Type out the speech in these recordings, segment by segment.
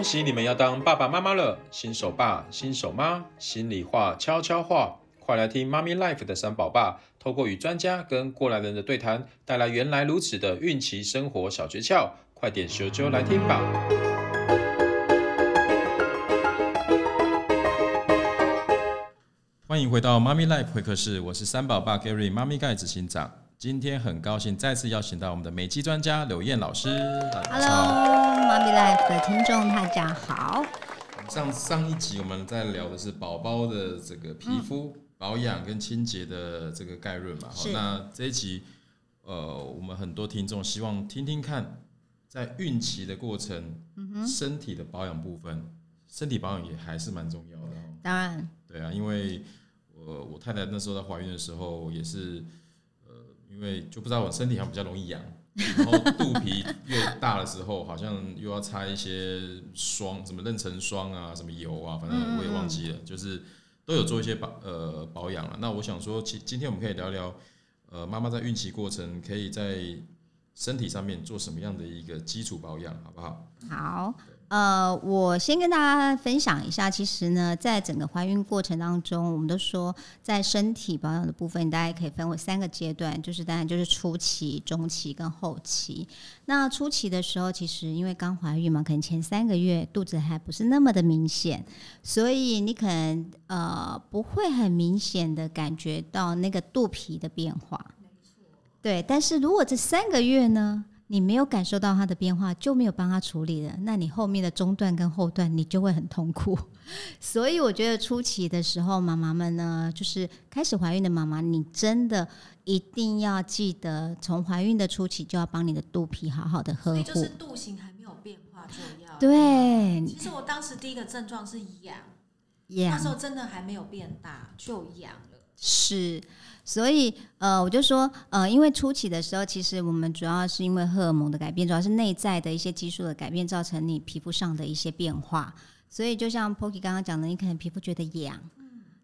恭喜你们要当爸爸妈妈了，新手爸、新手妈，心里话、悄悄话，快来听妈咪 Life 的三宝爸，透过与专家跟过来人的对谈，带来原来如此的孕期生活小诀窍，快点咻咻来听吧！欢迎回到妈咪 Life 会客室，我是三宝爸 Gary，妈咪盖子行长。今天很高兴再次邀请到我们的美肌专家柳燕老师。Hello，妈咪 Life 的听众大家好。上上一集我们在聊的是宝宝的这个皮肤保养跟清洁的这个概论嘛。好，那这一集呃，我们很多听众希望听听看，在孕期的过程，身体的保养部分，身体保养也还是蛮重要的。当然，对啊，因为我我太太那时候在怀孕的时候也是。因为就不知道我身体好像比较容易痒，然后肚皮越大的时候，好像又要擦一些霜，什么妊娠霜啊，什么油啊，反正我也忘记了，就是都有做一些保呃保养了。那我想说，其今天我们可以聊聊，呃，妈妈在孕期过程可以在身体上面做什么样的一个基础保养，好不好？好。呃，我先跟大家分享一下，其实呢，在整个怀孕过程当中，我们都说在身体保养的部分，大家可以分为三个阶段，就是当然就是初期、中期跟后期。那初期的时候，其实因为刚怀孕嘛，可能前三个月肚子还不是那么的明显，所以你可能呃不会很明显的感觉到那个肚皮的变化。对，但是如果这三个月呢？你没有感受到它的变化，就没有帮他处理了。那你后面的中段跟后段，你就会很痛苦。所以我觉得初期的时候，妈妈们呢，就是开始怀孕的妈妈，你真的一定要记得，从怀孕的初期就要帮你的肚皮好好的呵护。就是肚型还没有变化就要。对。其实我当时第一个症状是痒，痒，那时候真的还没有变大就痒了。是。所以，呃，我就说，呃，因为初期的时候，其实我们主要是因为荷尔蒙的改变，主要是内在的一些激素的改变，造成你皮肤上的一些变化。所以，就像 Poki 刚刚讲的，你可能皮肤觉得痒，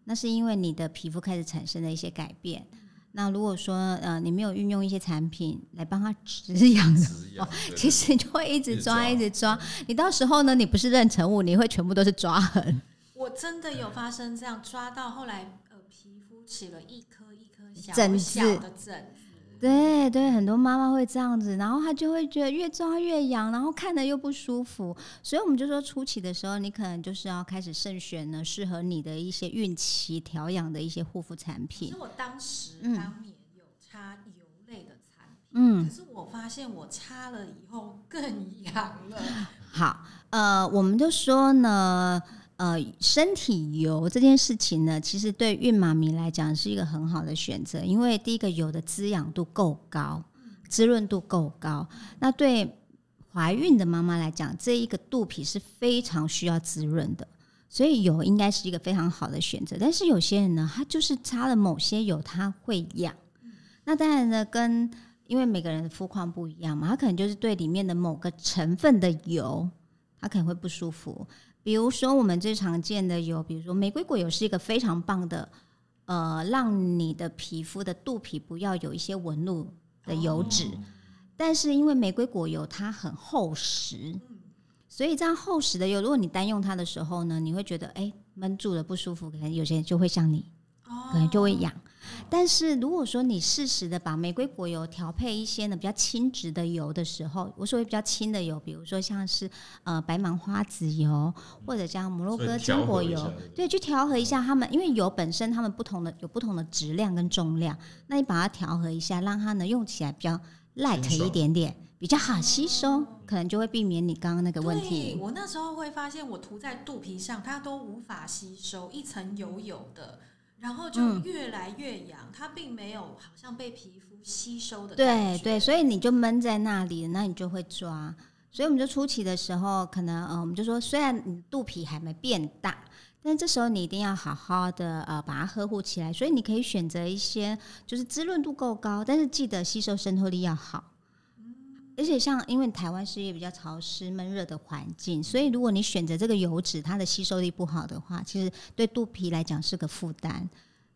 那是因为你的皮肤开始产生了一些改变。那如果说，呃，你没有运用一些产品来帮它止痒的话，其实你就会一直抓，一直抓。你到时候呢，你不是妊娠物，你会全部都是抓痕。我真的有发生这样抓到后来，起了一颗一颗小。疹子，对对，很多妈妈会这样子，然后她就会觉得越抓越痒，然后看着又不舒服，所以我们就说初期的时候，你可能就是要开始慎选呢适合你的一些孕期调养的一些护肤产品。其实我当时当年有擦油类的产品，嗯，可是我发现我擦了以后更 痒了。好，呃，我们就说呢。呃，身体油这件事情呢，其实对孕妈咪来讲是一个很好的选择，因为第一个油的滋养度够高，滋润度够高。那对怀孕的妈妈来讲，这一个肚皮是非常需要滋润的，所以油应该是一个非常好的选择。但是有些人呢，他就是擦了某些油，他会痒。那当然呢，跟因为每个人的肤况不一样嘛，他可能就是对里面的某个成分的油，他可能会不舒服。比如说，我们最常见的有，比如说玫瑰果油是一个非常棒的，呃，让你的皮肤的肚皮不要有一些纹路的油脂。但是因为玫瑰果油它很厚实，所以这样厚实的油，如果你单用它的时候呢，你会觉得哎闷住了不舒服，可能有些人就会像你，可能就会痒。但是如果说你适时的把玫瑰果油调配一些呢比较轻质的油的时候，我所谓比较轻的油，比如说像是呃白芒花籽油或者像摩洛哥坚果油，对，去调和一下它们，因为油本身它们不同的有不同的质量跟重量，那你把它调和一下，让它呢用起来比较 light 一点点，比较好吸收，可能就会避免你刚刚那个问题。我那时候会发现，我涂在肚皮上，它都无法吸收，一层油油的。然后就越来越痒，嗯，它并没有好像被皮肤吸收的。对对，所以你就闷在那里，那你就会抓。所以我们就初期的时候，可能呃，我们就说，虽然你肚皮还没变大，但是这时候你一定要好好的呃把它呵护起来。所以你可以选择一些就是滋润度够高，但是记得吸收渗透力要好。而且像因为台湾是一个比较潮湿闷热的环境，所以如果你选择这个油脂，它的吸收力不好的话，其实对肚皮来讲是个负担。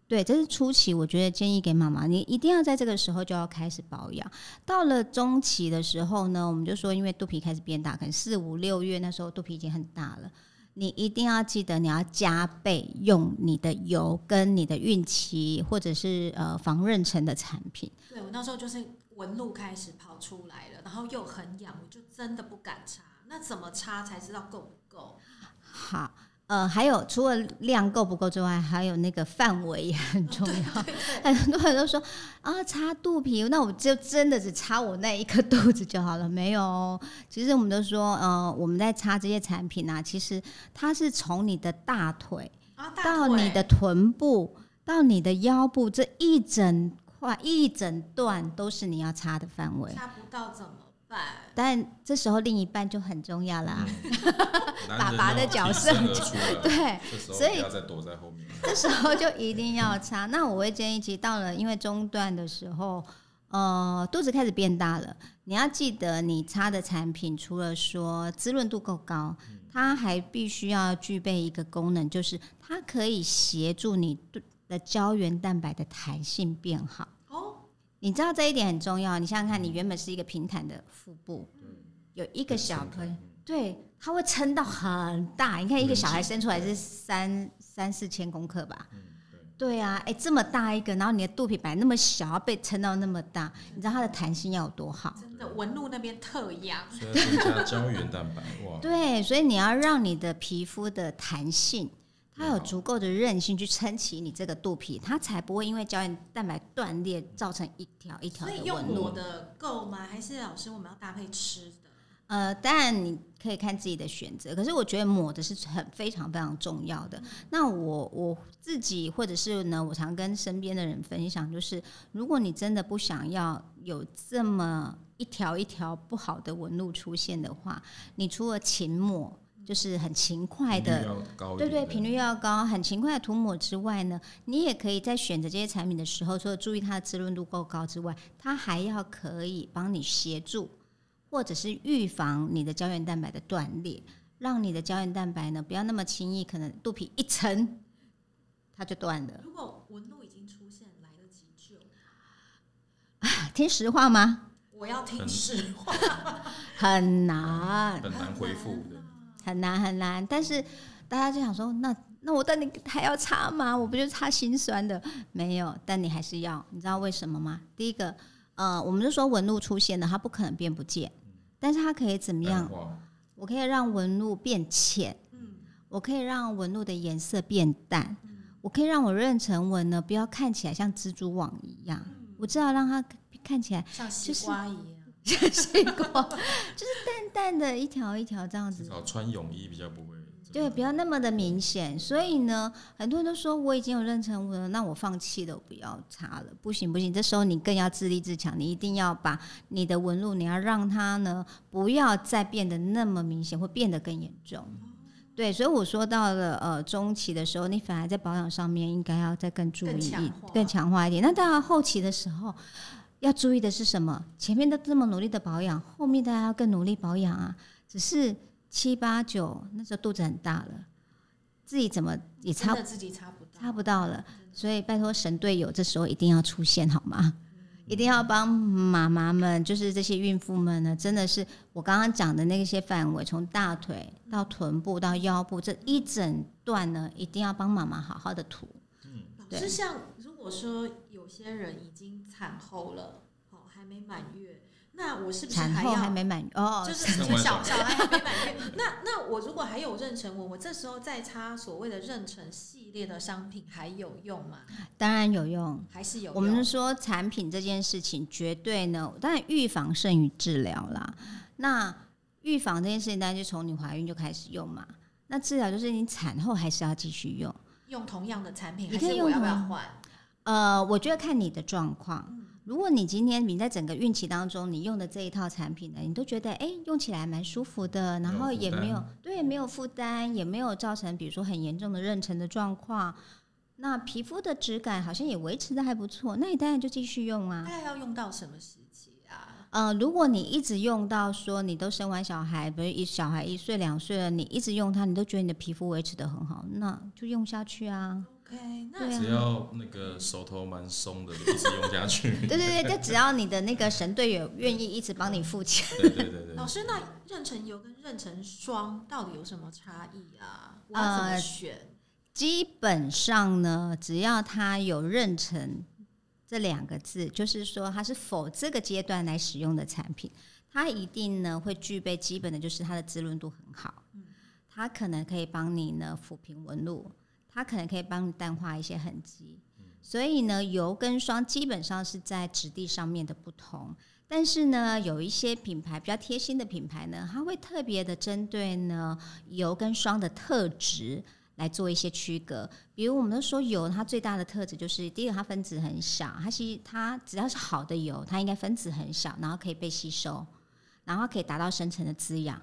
对，这是初期，我觉得建议给妈妈，你一定要在这个时候就要开始保养。到了中期的时候呢，我们就说，因为肚皮开始变大，可能四五六月那时候肚皮已经很大了，你一定要记得你要加倍用你的油跟你的孕期或者是呃防妊娠的产品。对，我那时候就是纹路开始跑出来了，然后又很痒，我就真的不敢擦。那怎么擦才知道够不够？好。呃，还有除了量够不够之外，还有那个范围也很重要。很多人都说啊，擦肚皮，那我就真的只擦我那一颗肚子就好了。没有，其实我们都说，呃，我们在擦这些产品啊，其实它是从你的大腿到你的臀部到你的腰部这一整块一整段都是你要擦的范围。擦不到怎么办？但这时候另一半就很重要啦，嗯、爸爸的角色 对，所以不要再躲在后面。这时候就一定要擦。那我会建议，其实到了因为中段的时候，呃，肚子开始变大了，你要记得你擦的产品除了说滋润度够高，它还必须要具备一个功能，就是它可以协助你的胶原蛋白的弹性变好。哦你知道这一点很重要。你想想看，你原本是一个平坦的腹部，有一个小腿，对，它会撑到很大。你看一个小孩生出来是三三四千公克吧？对啊，哎，这么大一个，然后你的肚皮本来那么小，要被撑到那么大，你知道它的弹性要有多好？真的，纹路那边特痒。所以增加胶原蛋白哇。对，所以你要让你的皮肤的弹性。它有足够的韧性去撑起你这个肚皮，它才不会因为胶原蛋白断裂造成一条一条的纹路。所以用抹的够吗？还是老师我们要搭配吃的？呃，当然你可以看自己的选择，可是我觉得抹的是很非常非常重要的。嗯、那我我自己或者是呢，我常跟身边的人分享，就是如果你真的不想要有这么一条一条不好的纹路出现的话，你除了勤抹。就是很勤快的，对对，频率要高，很勤快的涂抹之外呢，你也可以在选择这些产品的时候，除了注意它的滋润度够高之外，它还要可以帮你协助，或者是预防你的胶原蛋白的断裂，让你的胶原蛋白呢不要那么轻易，可能肚皮一层它就断了。如果纹路已经出现，来得及救？听实话吗？我要听实话，很难，很难恢复的。很难很难，但是大家就想说，那那我但你还要擦吗？我不就擦心酸的？没有，但你还是要，你知道为什么吗？第一个，呃，我们就说纹路出现了，它不可能变不见，但是它可以怎么样？我可以让纹路变浅，我可以让纹路的颜色变淡，我可以让我妊娠纹呢不要看起来像蜘蛛网一样，我知道让它看起来像西瓜一样。水果 就是淡淡的一条一条这样子，至少穿泳衣比较不会，对，不要那么的明显。所以呢，很多人都说我已经有妊娠纹了，那我放弃了，我不要擦了。不行不行，这时候你更要自立自强，你一定要把你的纹路，你要让它呢不要再变得那么明显，会变得更严重。对，所以我说到了呃中期的时候，你反而在保养上面应该要再更注意、更强化一点。那到了后期的时候。要注意的是什么？前面都这么努力的保养，后面大家要更努力保养啊！只是七八九那时候肚子很大了，自己怎么也擦自己擦不到，擦不到了。所以拜托神队友，这时候一定要出现好吗？一定要帮妈妈们，就是这些孕妇们呢，真的是我刚刚讲的那些范围，从大腿到臀部到腰部这一整段呢，一定要帮妈妈好好的涂。嗯，对。是像如果说。有些人已经产后了，哦，还没满月，那我是不是还要产后还没满月哦？就是小小孩还没满月，那那我如果还有妊娠纹，我这时候再擦所谓的妊娠系列的商品还有用吗？当然有用，还是有用。我们说产品这件事情绝对呢，当然预防胜于治疗啦。那预防这件事情，当然就从你怀孕就开始用嘛。那治疗就是你产后还是要继续用，用同样的产品，还是我要不要换？呃，我觉得看你的状况。如果你今天你在整个孕期当中，你用的这一套产品呢，你都觉得哎，用起来蛮舒服的，然后也没有对，没有负担，也没有造成比如说很严重的妊娠的状况，那皮肤的质感好像也维持的还不错，那你当然就继续用啊。大概要用到什么时期啊？呃，如果你一直用到说你都生完小孩，比如一小孩一岁两岁了，你一直用它，你都觉得你的皮肤维持的很好，那就用下去啊。OK，那只要那个手头蛮松的，就一直用下去。对对对，就只要你的那个神队友愿意一直帮你付钱。对对对对。老师，那妊娠油跟妊娠霜到底有什么差异啊？我要怎么选？呃，基本上呢，只要它有妊娠这两个字，就是说它是否这个阶段来使用的产品，它一定呢会具备基本的，就是它的滋润度很好。它可能可以帮你呢抚平纹路，它可能可以帮你淡化一些痕迹。所以呢，油跟霜基本上是在质地上面的不同。但是呢，有一些品牌比较贴心的品牌呢，它会特别的针对呢油跟霜的特质来做一些区隔。比如，我们都说油，它最大的特质就是第一个，它分子很小，它吸它只要是好的油，它应该分子很小，然后可以被吸收，然后可以达到深层的滋养。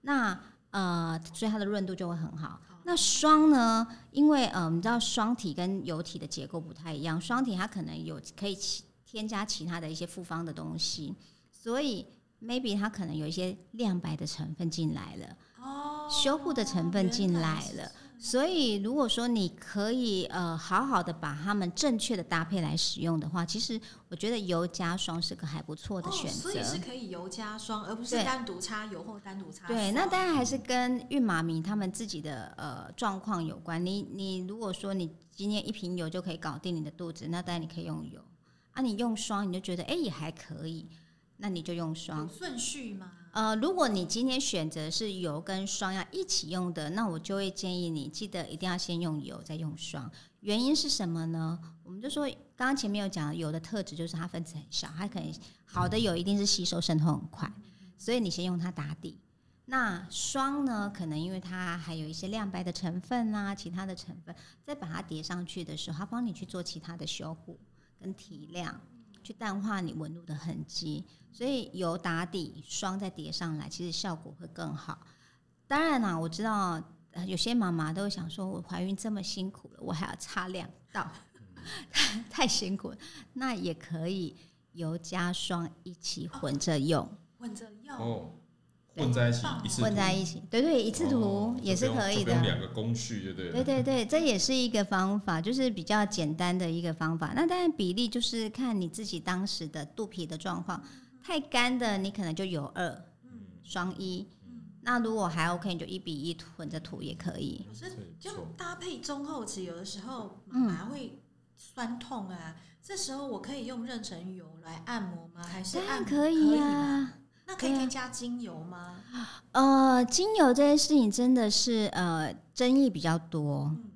那呃，所以它的润度就会很好。那霜呢？因为呃，你知道霜体跟油体的结构不太一样，霜体它可能有可以添加其他的一些复方的东西，所以 maybe 它可能有一些亮白的成分进来了，哦，修护的成分进来了。所以，如果说你可以呃好好的把它们正确的搭配来使用的话，其实我觉得油加霜是个还不错的选择。哦，所以是可以油加霜，而不是单独擦油或单独擦。对，那当然还是跟孕妈咪她们自己的呃状况有关。你你如果说你今天一瓶油就可以搞定你的肚子，那当然你可以用油。啊，你用霜你就觉得哎也还可以，那你就用霜。有顺序吗？呃，如果你今天选择是油跟霜要一起用的，那我就会建议你记得一定要先用油再用霜。原因是什么呢？我们就说刚刚前面有讲油的特质就是它分子很小，它可能好的油一定是吸收渗透很快，所以你先用它打底。那霜呢，可能因为它还有一些亮白的成分啊，其他的成分，再把它叠上去的时候，它帮你去做其他的修护跟提亮。去淡化你纹路的痕迹，所以油打底，霜再叠上来，其实效果会更好。当然啦，我知道有些妈妈都会想说，我怀孕这么辛苦了，我还要擦两道，太辛苦了。那也可以油加霜一起混着用，哦、混着用。哦混在一起，一次混在一起，对对，一次涂也是可以的。两个工序，对对。对对对，这也是一个方法，就是比较简单的一个方法。那当然比例就是看你自己当时的肚皮的状况，太干的你可能就有二，嗯，双一。那如果还 OK，你就一比一混着涂也可以。可是就搭配中后期，有的时候妈妈会酸痛啊，这时候我可以用妊娠油来按摩吗？还是按可以啊？那可以添加精油吗？呃，精油这件事情真的是呃争议比较多。嗯、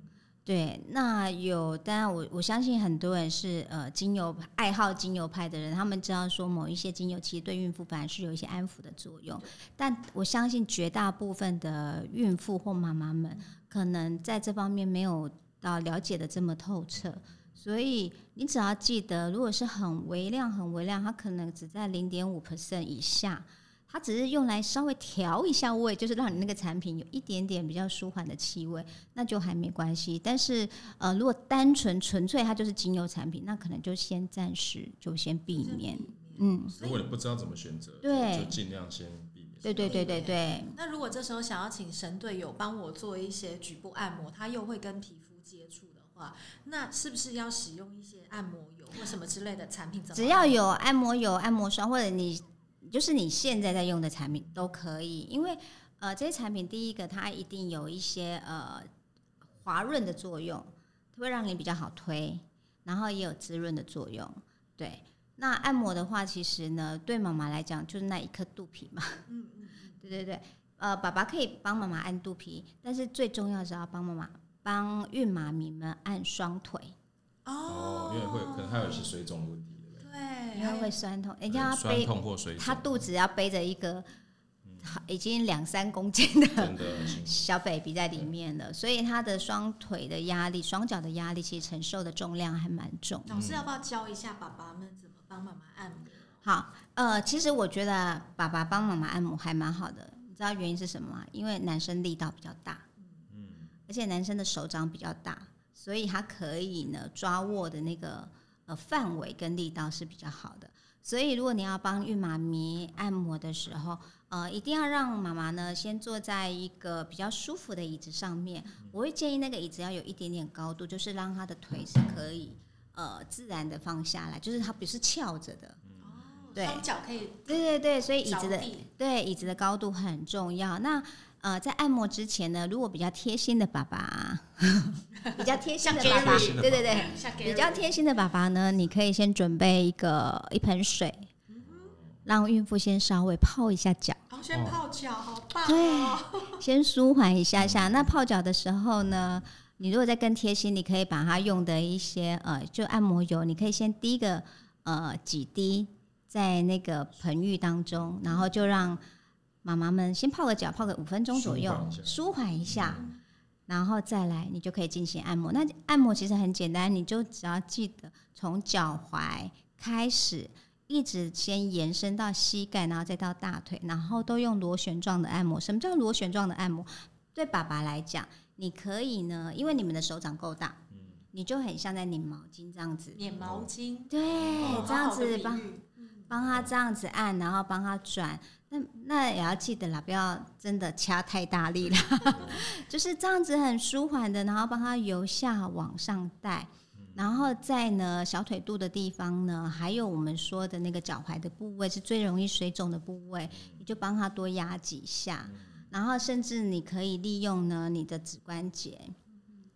对，那有当然我我相信很多人是呃精油爱好精油派的人，他们知道说某一些精油其实对孕妇反而是有一些安抚的作用。但我相信绝大部分的孕妇或妈妈们可能在这方面没有到了解的这么透彻。所以你只要记得，如果是很微量、很微量，它可能只在零点五 percent 以下，它只是用来稍微调一下味，就是让你那个产品有一点点比较舒缓的气味，那就还没关系。但是呃，如果单纯纯粹它就是精油产品，那可能就先暂时就先避免。嗯，如果你不知道怎么选择，对，就尽量先避免。对对对对对。那如果这时候想要请神队友帮我做一些局部按摩，它又会跟皮肤接触。那是不是要使用一些按摩油或什么之类的产品？只要有按摩油、按摩霜，或者你就是你现在在用的产品都可以。因为呃，这些产品第一个它一定有一些呃滑润的作用，会让你比较好推，然后也有滋润的作用。对，那按摩的话，其实呢，对妈妈来讲就是那一颗肚皮嘛。嗯嗯，对对对，呃，爸爸可以帮妈妈按肚皮，但是最重要是要帮妈妈。帮孕妈咪们按双腿哦，因为会可能还有一些水肿的问题，对，因为会酸痛，人家要背，他肚子要背着一个已经两三公斤的小 baby 在里面了，所以他的双腿的压力、双脚的压力，其实承受的重量还蛮重。老师要不要教一下爸爸们怎么帮妈妈按摩？好，呃，其实我觉得爸爸帮妈妈按摩还蛮好的，你知道原因是什么吗？因为男生力道比较大。而且男生的手掌比较大，所以他可以呢抓握的那个呃范围跟力道是比较好的。所以如果你要帮孕妈咪按摩的时候，呃，一定要让妈妈呢先坐在一个比较舒服的椅子上面。我会建议那个椅子要有一点点高度，就是让她的腿是可以呃自然的放下来，就是它不是翘着的。对，双脚可以。对对对，所以椅子的对椅子的高度很重要。那呃，在按摩之前呢，如果比较贴心的爸爸，比较贴心的爸爸，对对对，比较贴心的爸爸呢，你可以先准备一个一盆水。让孕妇先稍微泡一下脚，哦，先泡脚，好棒，哦。对，先舒缓一下下。那泡脚的时候呢，你如果再更贴心，你可以把它用的一些呃，就按摩油，你可以先滴个呃几滴在那个盆浴当中，然后就让妈妈们先泡个脚，泡个五分钟左右，舒缓一下，然后再来，你就可以进行按摩。那按摩其实很简单，你就只要记得从脚踝开始。一直先延伸到膝盖，然后再到大腿，然后都用螺旋状的按摩。什么叫螺旋状的按摩？对爸爸来讲，你可以呢，因为你们的手掌够大，嗯，你就很像在拧毛巾这样子。拧毛巾，对，哦，这样子帮帮他这样子按，然后帮他转。那那也要记得啦，不要真的掐太大力了，就是这样子很舒缓的，然后帮他由下往上带。然后在呢小腿肚的地方呢，还有我们说的那个脚踝的部位是最容易水肿的部位，你就帮他多压几下。然后甚至你可以利用呢你的指关节，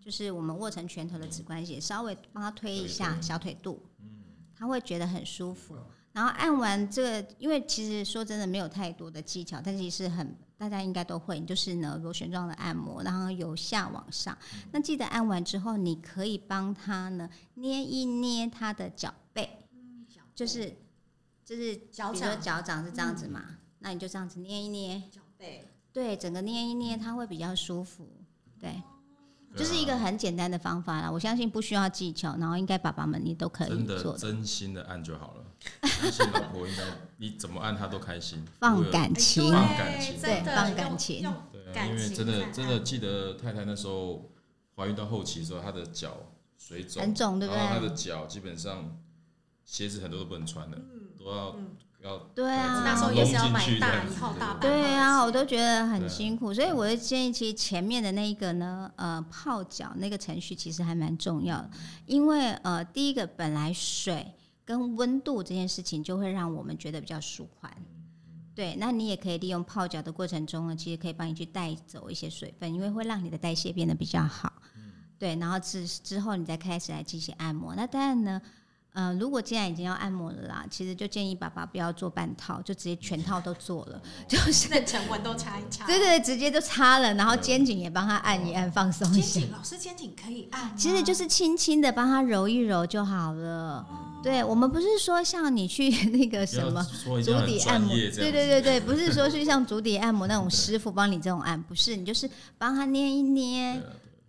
就是我们握成拳头的指关节，稍微帮他推一下小腿肚，他会觉得很舒服。然后按完这个，因为其实说真的没有太多的技巧，但其实很。大家应该都会，就是呢螺旋状的按摩，然后由下往上。那记得按完之后，你可以帮他呢捏一捏他的脚背，就是就是脚，掌脚掌是这样子嘛，那你就这样子捏一捏脚背，对，整个捏一捏，他会比较舒服，对。就是一个很简单的方法啦，我相信不需要技巧，然后应该爸爸们你都可以做的。真的真心的按就好了，相信老婆应该你怎么按她都开心。放感情，放感情，对，放感情。对，因为真的真的记得太太那时候怀孕到后期的时候，她的脚水肿，很肿，对不对？然后她的脚基本上鞋子很多都不能穿了，都要。对啊，那时候也是要买大一号大。对啊，我都觉得很辛苦，所以我就建议，其实前面的那一个呢，呃，泡脚那个程序其实还蛮重要的，因为呃，第一个本来水跟温度这件事情就会让我们觉得比较舒缓。对，那你也可以利用泡脚的过程中呢，其实可以帮你去带走一些水分，因为会让你的代谢变得比较好。对，然后之之后你再开始来进行按摩，那当然呢。嗯、呃，如果既然已经要按摩了啦，其实就建议爸爸不要做半套，就直接全套都做了，就是妊娠纹都擦一擦。对，对对，直接都擦了，然后肩颈也帮他按一按，放松一下。肩颈，老师肩颈可以按，其实就是轻轻的帮他揉一揉就好了。哦、对，我们不是说像你去 那个什么足底按摩，对对对对，不是说去像足底按摩那种 师傅帮你这种按，不是，你就是帮他捏一捏。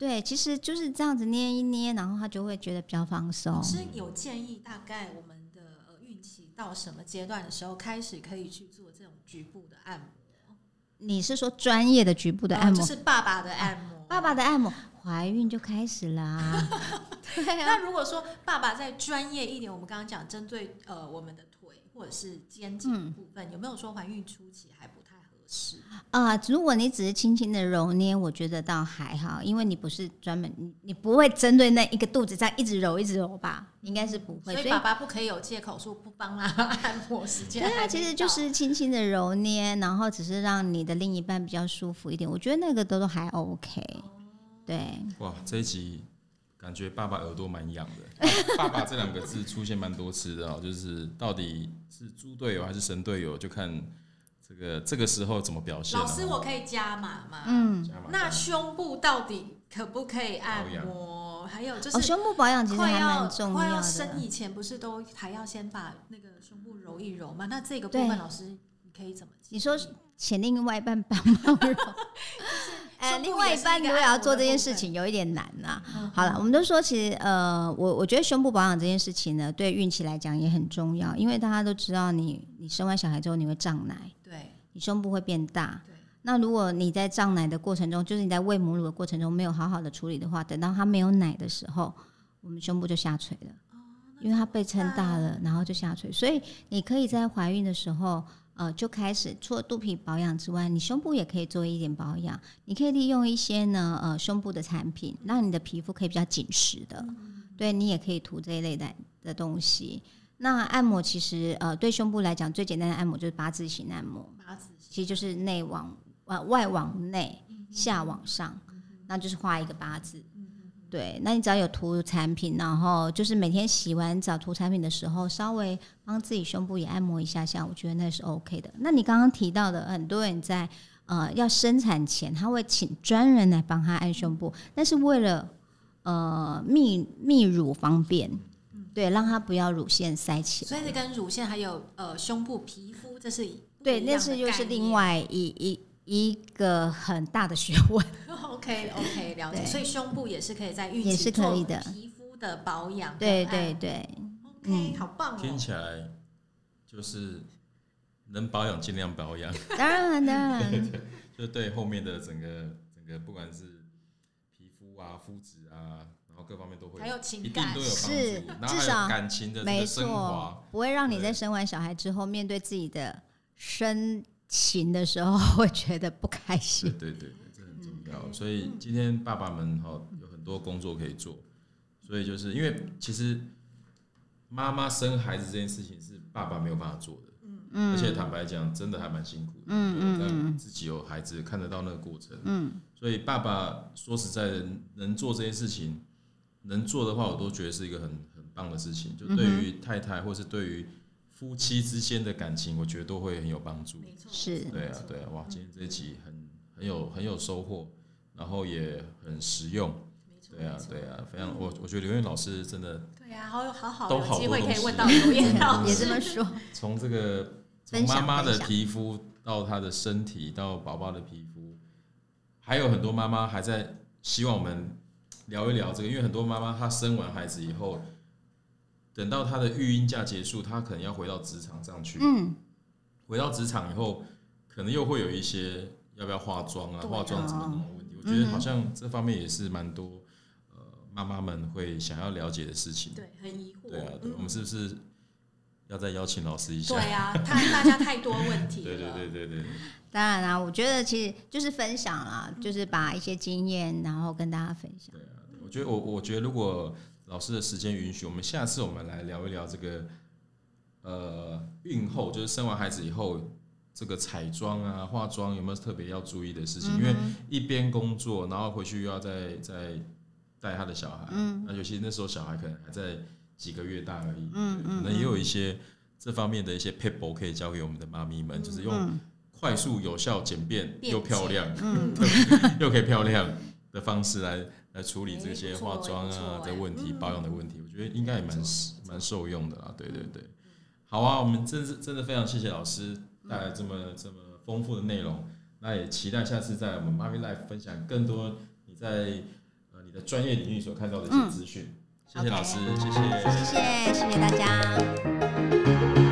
对，其实就是这样子捏一捏，然后他就会觉得比较放松。老师有建议，大概我们的呃孕期到什么阶段的时候开始可以去做这种局部的按摩？你是说专业的局部的按摩？就、哦、是爸爸的按摩，啊、爸爸的按摩，怀孕就开始啦。对啊。那如果说爸爸再专业一点，我们刚刚讲针对呃我们的腿或者是肩颈部分，嗯、有没有说怀孕初期还不？是啊，如果你只是轻轻的揉捏，我觉得倒还好，因为你不是专门，你你不会针对那一个肚子这样一直揉一直揉吧？应该是不会。所以爸爸不可以有借口说不帮他按摩时间。对啊，其实就是轻轻的揉捏，然后只是让你的另一半比较舒服一点，我觉得那个都都还 OK。对，哇，这一集感觉爸爸耳朵蛮痒的。爸爸这两个字出现蛮多次的哦，就是到底是猪队友还是神队友，就看。这个这个时候怎么表现？老师，我可以加码吗？嗯，那胸部到底可不可以按摩？还有就是胸部保养其实还蛮重要的。快要生以前不是都还要先把那个胸部揉一揉吗？那这个部分老师你可以怎么？你说请另外一半帮忙揉？哎，另外一半如果要做这件事情有一点难呐。好了，我们都说其实呃，我我觉得胸部保养这件事情呢，对孕期来讲也很重要，因为大家都知道你你生完小孩之后你会胀奶。你胸部会变大，对那如果你在胀奶的过程中，就是你在喂母乳的过程中没有好好的处理的话，等到它没有奶的时候，我们胸部就下垂了。哦、因为它被撑大了，然后就下垂。所以你可以在怀孕的时候，呃，就开始除了肚皮保养之外，你胸部也可以做一点保养。你可以利用一些呢，呃，胸部的产品，让你的皮肤可以比较紧实的。对，你也可以涂这一类的的东西。那按摩其实，呃，对胸部来讲，最简单的按摩就是八字形按摩。八字形其实就是内往呃外往内，下往上，那就是画一个八字。对，那你只要有涂产品，然后就是每天洗完澡涂产品的时候，稍微帮自己胸部也按摩一下下，我觉得那是 OK 的。那你刚刚提到的，很多人在呃要生产前，他会请专人来帮他按胸部，那是为了呃泌泌乳方便，对，让他不要乳腺塞起来。所以是跟乳腺还有呃胸部皮肤，这是对，那是又是另外一一一个很大的学问。OK OK，了解。所以胸部也是可以在孕期也是可以的皮肤的保养。对对对，OK，、嗯、好棒、哦。听起来就是能保养尽量保养。当然当然，对对就对后面的整个整个不管是皮肤啊、肤质啊，然后各方面都会还有情感一定都有帮助。是至少感情的没错，不会让你在生完小孩之后面对自己的身情的时候会觉得不开心。对对对。这很重要所以今天爸爸们哈有很多工作可以做，所以就是因为其实妈妈生孩子这件事情是爸爸没有办法做的，嗯，而且坦白讲，真的还蛮辛苦的，嗯嗯，自己有孩子看得到那个过程，嗯，所以爸爸说实在的，能做这件事情，能做的话，我都觉得是一个很很棒的事情，就对于太太或是对于夫妻之间的感情，我觉得都会很有帮助，没错，是，对啊对啊，哇，今天这一集很很有很有收获。然后也很实用，对啊，对啊，非常我我觉得刘燕老师真的对啊，好有好好都好机会可以问到刘燕老师，也这么说。从这个从妈妈的皮肤到她的身体到宝宝的皮肤，还有很多妈妈还在希望我们聊一聊这个，因为很多妈妈她生完孩子以后，等到她的育婴假结束，她可能要回到职场上去，嗯，回到职场以后，可能又会有一些要不要化妆啊，化妆怎么弄？我觉得好像这方面也是蛮多，呃，妈妈们会想要了解的事情。对，很疑惑。对啊，对，我们是不是要再邀请老师一下？对啊，太大家太多问题了。对对对对对。当然啦，我觉得其实就是分享啦，就是把一些经验，然后跟大家分享。对啊，我觉得我我觉得如果老师的时间允许，我们下次我们来聊一聊这个，呃，孕后就是生完孩子以后。这个彩妆啊，化妆有没有特别要注意的事情？嗯、因为一边工作，然后回去又要再再带他的小孩，嗯，那尤其那时候小孩可能还在几个月大而已，嗯嗯，可能也有一些这方面的一些撇步可以教给我们的妈咪们，嗯、就是用快速、有效、简便又漂亮，嗯，又可以漂亮的方式来来处理这些化妆啊的问题、嗯、保养的问题，我觉得应该也蛮蛮受用的啦。对对对，好啊，我们真是真的非常谢谢老师。带来这么这么丰富的内容，那也期待下次在我们 Mommy Life 分享更多你在呃你的专业领域所看到的一些资讯。谢谢老师，谢谢，谢谢，谢谢大家。